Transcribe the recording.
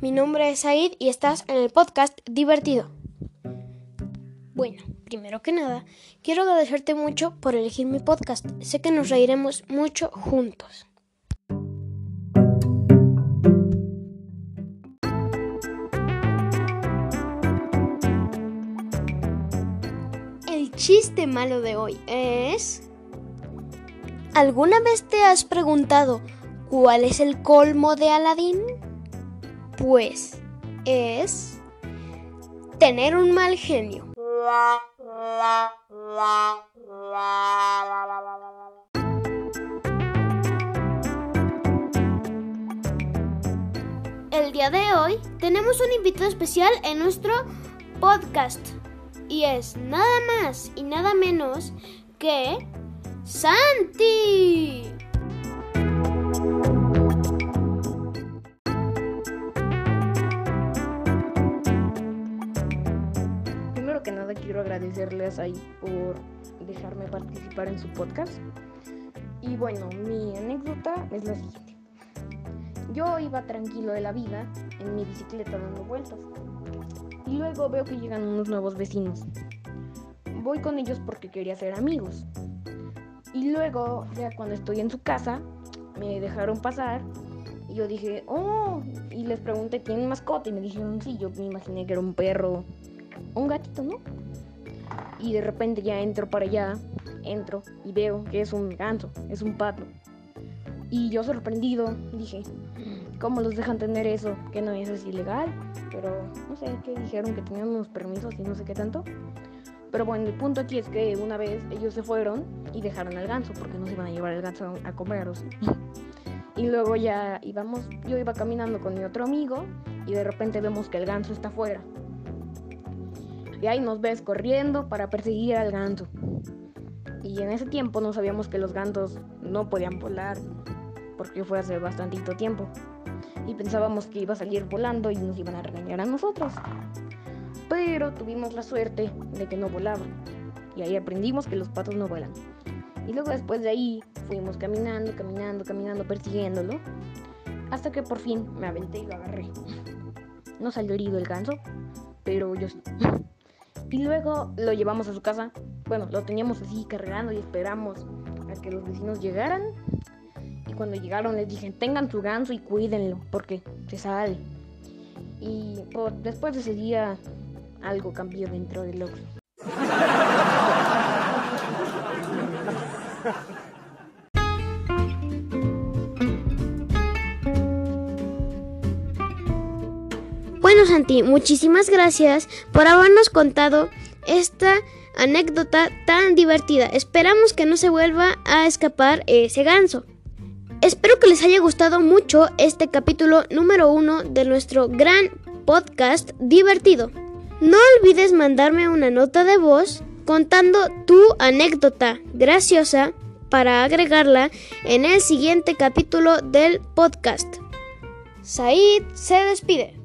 Mi nombre es Said y estás en el podcast Divertido. Bueno, primero que nada, quiero agradecerte mucho por elegir mi podcast. Sé que nos reiremos mucho juntos. El chiste malo de hoy es... ¿Alguna vez te has preguntado cuál es el colmo de Aladín? Pues es tener un mal genio. El día de hoy tenemos un invitado especial en nuestro podcast y es nada más y nada menos que Santi. Primero que nada quiero agradecerles ahí por dejarme participar en su podcast. Y bueno, mi anécdota es la siguiente. Yo iba tranquilo de la vida en mi bicicleta dando vueltas. Y luego veo que llegan unos nuevos vecinos. Voy con ellos porque quería ser amigos. Y luego, ya cuando estoy en su casa, me dejaron pasar. Y yo dije, oh, y les pregunté, ¿tienen mascota? Y me dijeron, sí, yo me imaginé que era un perro, un gatito, ¿no? Y de repente ya entro para allá, entro y veo que es un ganso, es un pato. Y yo sorprendido dije, ¿cómo los dejan tener eso? Que no es ilegal. Pero no sé qué dijeron que tenían unos permisos y no sé qué tanto. Pero bueno, el punto aquí es que una vez ellos se fueron y dejaron al ganso porque no se iban a llevar el ganso a comer. Y luego ya íbamos, yo iba caminando con mi otro amigo y de repente vemos que el ganso está afuera. Y ahí nos ves corriendo para perseguir al ganso. Y en ese tiempo no sabíamos que los gansos no podían volar porque fue hace bastantito tiempo. Y pensábamos que iba a salir volando y nos iban a regañar a nosotros. Pero tuvimos la suerte de que no volaban. Y ahí aprendimos que los patos no vuelan. Y luego después de ahí fuimos caminando, caminando, caminando, persiguiéndolo. Hasta que por fin me aventé y lo agarré. No salió herido el ganso, pero yo sí. Y luego lo llevamos a su casa. Bueno, lo teníamos así cargando y esperamos a que los vecinos llegaran. Y cuando llegaron les dije, tengan su ganso y cuídenlo, porque se sale. Y después de ese día algo cambió dentro del Oxxo. Bueno, Santi, muchísimas gracias por habernos contado esta anécdota tan divertida. Esperamos que no se vuelva a escapar ese ganso. Espero que les haya gustado mucho este capítulo número uno de nuestro gran podcast divertido. No olvides mandarme una nota de voz contando tu anécdota graciosa para agregarla en el siguiente capítulo del podcast. Said se despide.